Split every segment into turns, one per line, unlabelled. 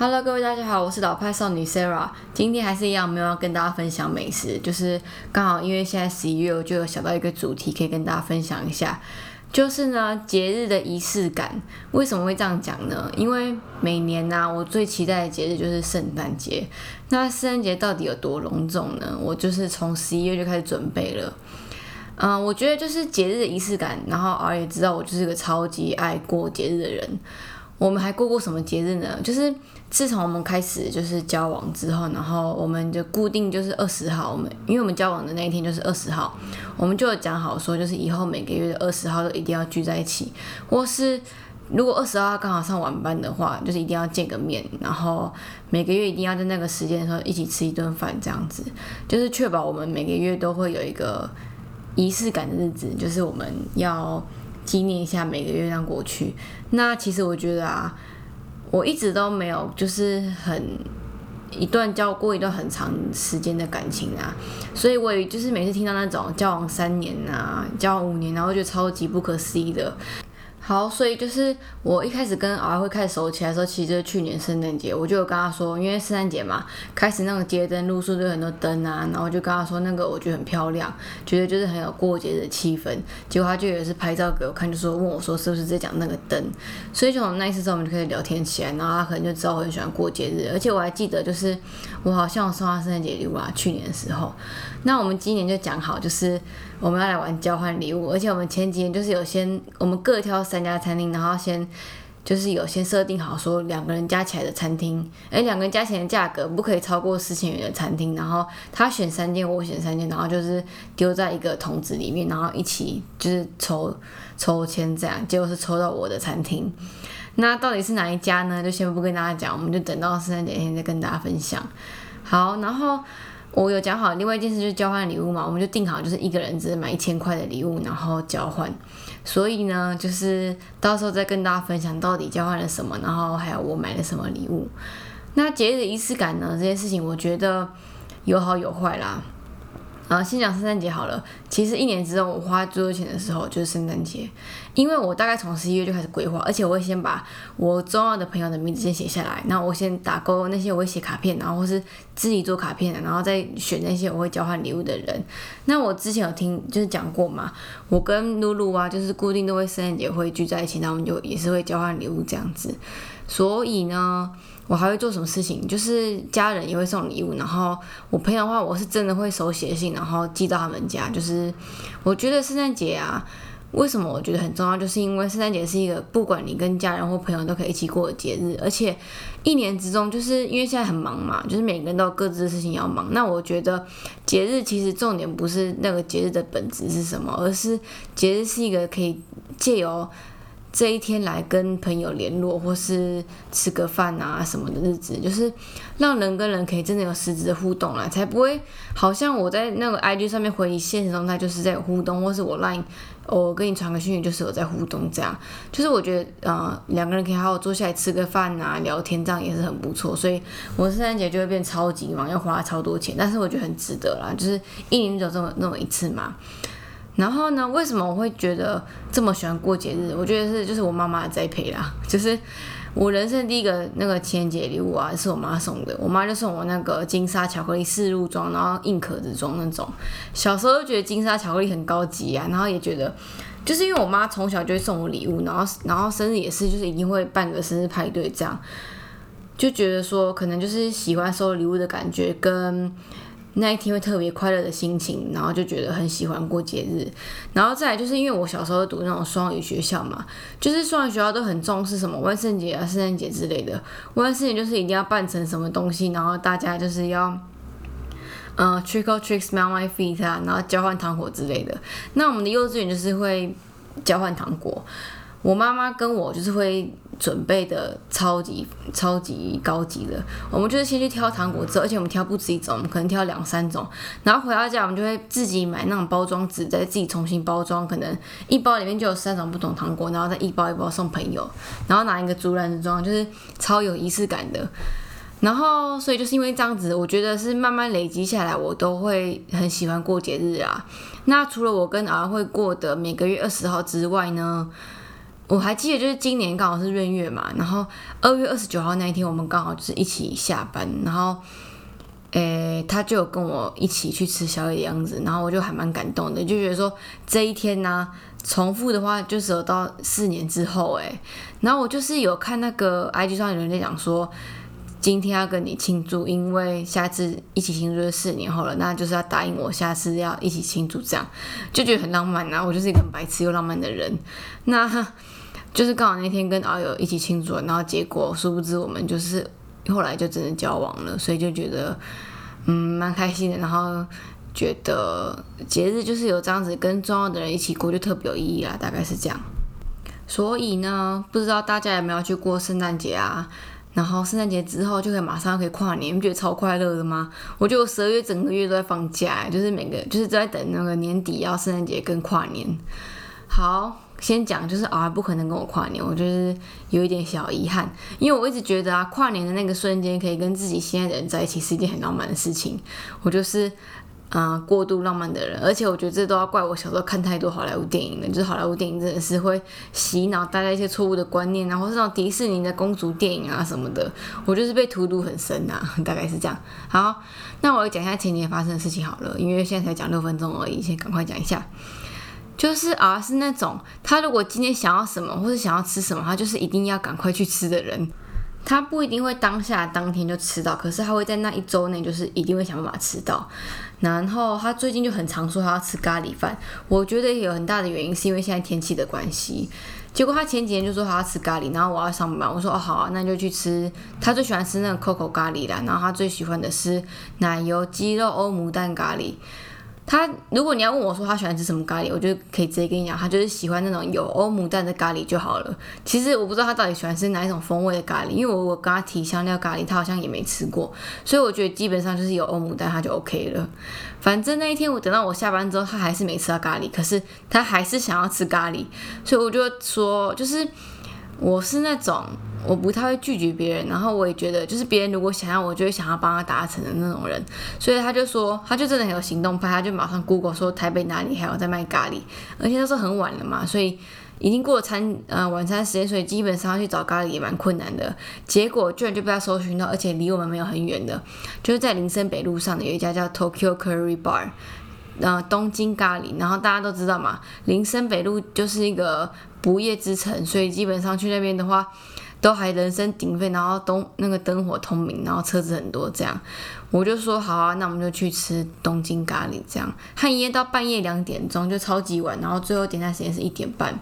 Hello，各位大家好，我是老派少女 Sarah。今天还是一样，没有要跟大家分享美食，就是刚好因为现在十一月，我就有想到一个主题可以跟大家分享一下，就是呢节日的仪式感。为什么会这样讲呢？因为每年呢，我最期待的节日就是圣诞节。那圣诞节到底有多隆重呢？我就是从十一月就开始准备了。嗯，我觉得就是节日的仪式感，然后而也知道我就是个超级爱过节日的人。我们还过过什么节日呢？就是自从我们开始就是交往之后，然后我们就固定就是二十号，我们因为我们交往的那一天就是二十号，我们就讲好说，就是以后每个月的二十号都一定要聚在一起，或是如果二十号刚好上晚班的话，就是一定要见个面，然后每个月一定要在那个时间的时候一起吃一顿饭，这样子就是确保我们每个月都会有一个仪式感的日子，就是我们要。纪念一下每个月亮过去，那其实我觉得啊，我一直都没有就是很一段交过一段很长时间的感情啊，所以我也就是每次听到那种交往三年啊，交往五年，然后就超级不可思议的。好，所以就是我一开始跟阿会开始熟起来的时候，其实就是去年圣诞节，我就有跟他说，因为圣诞节嘛，开始那个街灯路数都有很多灯啊，然后就跟他说那个我觉得很漂亮，觉得就是很有过节的气氛。结果他就也是拍照给我看，就说问我说是不是在讲那个灯。所以从那一次之后，我们就开始聊天起来，然后他可能就知道我很喜欢过节日，而且我还记得就是我好像送他圣诞节礼物啊，去年的时候。那我们今年就讲好，就是我们要来玩交换礼物，而且我们前几年就是有先我们各挑三家餐厅，然后先就是有先设定好说两个人加起来的餐厅，哎，两个人加起来的价格不可以超过四千元的餐厅，然后他选三间，我选三间，然后就是丢在一个桶子里面，然后一起就是抽抽签这样，结果是抽到我的餐厅。那到底是哪一家呢？就先不跟大家讲，我们就等到圣诞节天再跟大家分享。好，然后。我有讲好，另外一件事就是交换礼物嘛，我们就定好，就是一个人只买一千块的礼物，然后交换。所以呢，就是到时候再跟大家分享到底交换了什么，然后还有我买了什么礼物。那节日的仪式感呢？这件事情我觉得有好有坏啦。啊，先讲圣诞节好了。其实一年之中我花最多钱的时候就是圣诞节，因为我大概从十一月就开始规划，而且我会先把我重要的朋友的名字先写下来，然后我先打勾那些我会写卡片，然后或是自己做卡片，然后再选那些我会交换礼物的人。那我之前有听就是讲过嘛，我跟露露啊，就是固定都会圣诞节会聚在一起，那我们就也是会交换礼物这样子。所以呢，我还会做什么事情？就是家人也会送礼物，然后我朋友的话，我是真的会手写信，然后寄到他们家。就是我觉得圣诞节啊，为什么我觉得很重要？就是因为圣诞节是一个不管你跟家人或朋友都可以一起过的节日，而且一年之中，就是因为现在很忙嘛，就是每个人都有各自的事情要忙。那我觉得节日其实重点不是那个节日的本质是什么，而是节日是一个可以借由。这一天来跟朋友联络，或是吃个饭啊什么的日子，就是让人跟人可以真的有实质的互动啦，才不会好像我在那个 IG 上面回你现实状态就是在互动，或是我 Line 我跟你传个讯息就是有在互动这样，就是我觉得呃两个人可以好好坐下来吃个饭啊聊天，这样也是很不错。所以我圣诞节就会变超级忙，要花超多钱，但是我觉得很值得啦，就是一年只有这么那么一次嘛。然后呢？为什么我会觉得这么喜欢过节日？我觉得是就是我妈妈栽培啦。就是我人生第一个那个情人节礼物啊，是我妈送的。我妈就送我那个金沙巧克力四入装，然后硬壳子装那种。小时候就觉得金沙巧克力很高级啊，然后也觉得就是因为我妈从小就会送我礼物，然后然后生日也是就是一定会办个生日派对这样，就觉得说可能就是喜欢收礼物的感觉跟。那一天会特别快乐的心情，然后就觉得很喜欢过节日，然后再来就是因为我小时候读那种双语学校嘛，就是双语学校都很重视什么万圣节啊、圣诞节之类的，万圣节就是一定要扮成什么东西，然后大家就是要，嗯，trick or treat, smell my feet 啊，然后交换糖果之类的。那我们的幼稚园就是会交换糖果。我妈妈跟我就是会准备的超级超级高级的，我们就是先去挑糖果，而且我们挑不止一种，我们可能挑两三种，然后回到家我们就会自己买那种包装纸，再自己重新包装，可能一包里面就有三种不同糖果，然后再一包一包送朋友，然后拿一个竹篮子装，就是超有仪式感的。然后所以就是因为这样子，我觉得是慢慢累积下来，我都会很喜欢过节日啊。那除了我跟儿会过的每个月二十号之外呢？我还记得，就是今年刚好是闰月嘛，然后二月二十九号那一天，我们刚好就是一起下班，然后，诶，他就有跟我一起去吃宵夜的样子，然后我就还蛮感动的，就觉得说这一天呢，重复的话就是有到四年之后，诶，然后我就是有看那个 IG 上有人在讲说。今天要跟你庆祝，因为下次一起庆祝是四年后了，那就是要答应我下次要一起庆祝，这样就觉得很浪漫啊！我就是一个很白痴又浪漫的人，那就是刚好那天跟阿友一起庆祝，然后结果殊不知我们就是后来就真的交往了，所以就觉得嗯蛮开心的，然后觉得节日就是有这样子跟重要的人一起过，就特别有意义啦，大概是这样。所以呢，不知道大家有没有去过圣诞节啊？然后圣诞节之后就可以马上可以跨年，你不觉得超快乐的吗？我觉得我十二月整个月都在放假，就是每个就是在等那个年底要圣诞节跟跨年。好，先讲就是啊，不可能跟我跨年，我就是有一点小遗憾，因为我一直觉得啊，跨年的那个瞬间可以跟自己心爱的人在一起是一件很浪漫的事情，我就是。啊，过度浪漫的人，而且我觉得这都要怪我小时候看太多好莱坞电影了。就是好莱坞电影真的是会洗脑大家一些错误的观念，然后这种迪士尼的公主电影啊什么的，我就是被荼毒很深呐，大概是这样。好，那我要讲一下前年发生的事情好了，因为现在才讲六分钟而已，先赶快讲一下。就是啊，是那种他如果今天想要什么或者想要吃什么，他就是一定要赶快去吃的人。他不一定会当下当天就吃到，可是他会在那一周内就是一定会想办法吃到。然后他最近就很常说他要吃咖喱饭，我觉得有很大的原因是因为现在天气的关系。结果他前几天就说他要吃咖喱，然后我要上班，我说哦好啊，那就去吃。他最喜欢吃那个 Coco 咖喱啦，然后他最喜欢的是奶油鸡肉欧姆蛋咖喱。他如果你要问我说他喜欢吃什么咖喱，我就可以直接跟你讲，他就是喜欢那种有欧姆蛋的咖喱就好了。其实我不知道他到底喜欢吃哪一种风味的咖喱，因为我我跟他提香料咖喱，他好像也没吃过，所以我觉得基本上就是有欧姆蛋他就 OK 了。反正那一天我等到我下班之后，他还是没吃到咖喱，可是他还是想要吃咖喱，所以我就说，就是我是那种。我不太会拒绝别人，然后我也觉得，就是别人如果想要，我就会想要帮他达成的那种人。所以他就说，他就真的很有行动派，他就马上 Google 说台北哪里还有在卖咖喱，而且那时候很晚了嘛，所以已经过了餐呃晚餐时间，所以基本上要去找咖喱也蛮困难的。结果居然就被他搜寻到，而且离我们没有很远的，就是在林森北路上的有一家叫 Tokyo Curry Bar，呃东京咖喱。然后大家都知道嘛，林森北路就是一个不夜之城，所以基本上去那边的话。都还人声鼎沸，然后东那个灯火通明，然后车子很多，这样我就说好啊，那我们就去吃东京咖喱，这样他营业到半夜两点钟，就超级晚，然后最后点餐时间是一点半。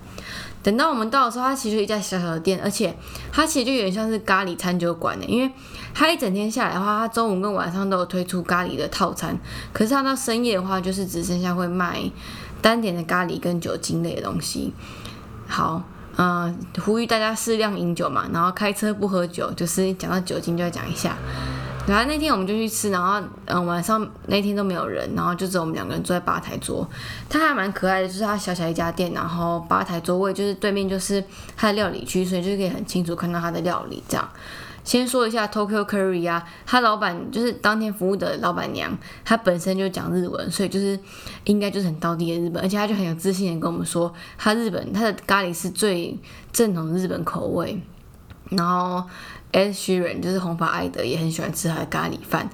等到我们到的时候，它其实一家小小的店，而且它其实就有点像是咖喱餐酒馆的，因为它一整天下来的话，它中午跟晚上都有推出咖喱的套餐，可是它到深夜的话，就是只剩下会卖单点的咖喱跟酒精类的东西。好。嗯，呼吁大家适量饮酒嘛，然后开车不喝酒，就是讲到酒精就要讲一下。然后那天我们就去吃，然后嗯晚上那天都没有人，然后就只有我们两个人坐在吧台桌。他还蛮可爱的，就是他小小一家店，然后吧台桌位就是对面就是他的料理区，所以就可以很清楚看到他的料理这样。先说一下 Tokyo Curry 啊，他老板就是当天服务的老板娘，她本身就讲日文，所以就是应该就是很当地的日本，而且她就很有自信的跟我们说，她日本她的咖喱是最正统的日本口味。然后 S Sheeran 就是红发爱德也很喜欢吃他的咖喱饭。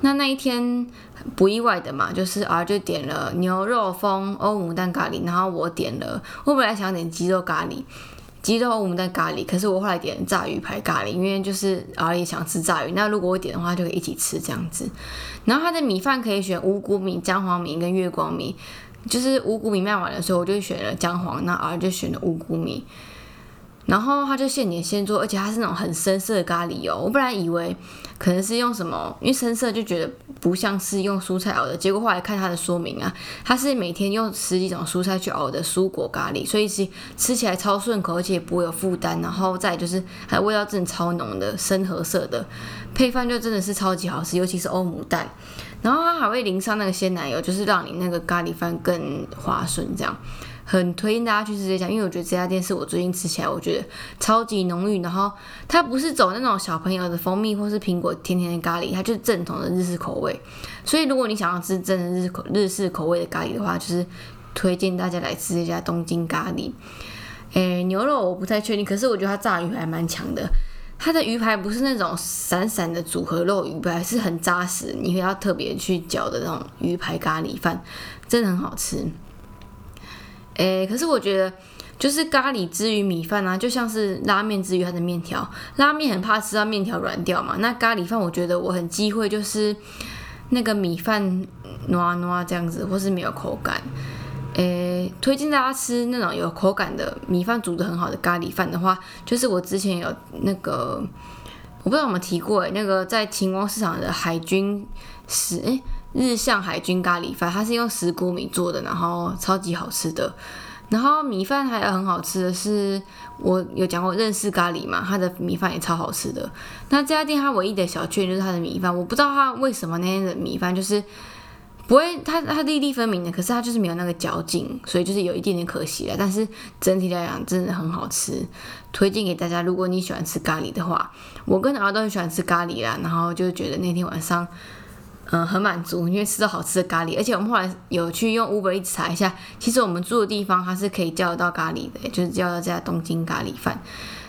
那那一天不意外的嘛，就是 R 就点了牛肉风欧姆蛋咖喱，然后我点了，我本来想点鸡肉咖喱。鸡肉我们在咖喱，可是我后来点炸鱼排咖喱，因为就是阿姨想吃炸鱼。那如果我点的话，就可以一起吃这样子。然后它的米饭可以选五谷米、姜黄米跟月光米，就是五谷米卖完的时候，我就选了姜黄，那阿姨就选了五谷米。然后他就现点现做，而且它是那种很深色的咖喱哦。我本来以为可能是用什么，因为深色就觉得不像是用蔬菜熬的。结果后来看它的说明啊，它是每天用十几种蔬菜去熬的蔬果咖喱，所以其吃起来超顺口，而且不会有负担。然后再就是它的味道真的超浓的，深褐色的配饭就真的是超级好吃，尤其是欧姆蛋。然后它还会淋上那个鲜奶油，就是让你那个咖喱饭更滑顺这样。很推荐大家去吃这家，因为我觉得这家店是我最近吃起来我觉得超级浓郁，然后它不是走那种小朋友的蜂蜜或是苹果甜甜的咖喱，它就是正统的日式口味。所以如果你想要吃真的日口日式口味的咖喱的话，就是推荐大家来吃这家东京咖喱。诶，牛肉我不太确定，可是我觉得它炸鱼排蛮强的。它的鱼排不是那种散散的组合肉鱼排，是很扎实，你要特别去搅的那种鱼排咖喱饭，真的很好吃。诶，可是我觉得就是咖喱之于米饭啊，就像是拉面之于它的面条，拉面很怕吃到面条软掉嘛，那咖喱饭我觉得我很忌讳就是那个米饭糯糯这样子，或是没有口感。诶，推荐大家吃那种有口感的米饭，煮的很好的咖喱饭的话，就是我之前有那个，我不知道有没有提过，那个在晴光市场的海军石诶日向海军咖喱饭，它是用石谷米做的，然后超级好吃的。然后米饭还有很好吃的是，我有讲过认识咖喱嘛，它的米饭也超好吃的。那这家店它唯一的小缺点就是它的米饭，我不知道它为什么那天的米饭就是。不会，它它粒粒分明的，可是它就是没有那个嚼劲，所以就是有一点点可惜了。但是整体来讲，真的很好吃，推荐给大家。如果你喜欢吃咖喱的话，我跟儿都很喜欢吃咖喱啦。然后就觉得那天晚上，嗯，很满足，因为吃到好吃的咖喱。而且我们后来有去用 Uber 一直查一下，其实我们住的地方它是可以叫得到咖喱的，就是叫到这家东京咖喱饭。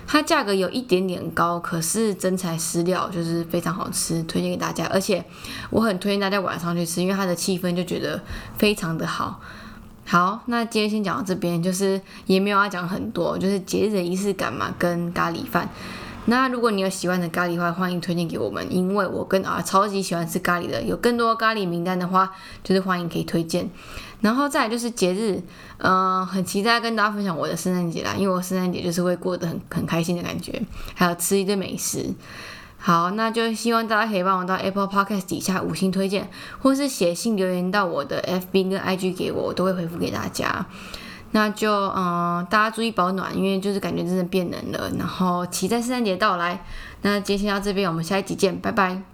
它价格有一点点高，可是真材实料，就是非常好吃，推荐给大家。而且我很推荐大家晚上去吃，因为它的气氛就觉得非常的好。好，那今天先讲到这边，就是也没有要讲很多，就是节日的仪式感嘛，跟咖喱饭。那如果你有喜欢的咖喱话，欢迎推荐给我们，因为我跟啊超级喜欢吃咖喱的，有更多咖喱名单的话，就是欢迎可以推荐。然后再来就是节日，嗯，很期待跟大家分享我的圣诞节啦，因为我圣诞节就是会过得很很开心的感觉，还有吃一堆美食。好，那就希望大家可以帮我到 Apple Podcast 底下五星推荐，或是写信留言到我的 FB 跟 IG 给我，我都会回复给大家。那就嗯，大家注意保暖，因为就是感觉真的变冷了。然后期待圣诞节到来。那今天到这边，我们下一集见，拜拜。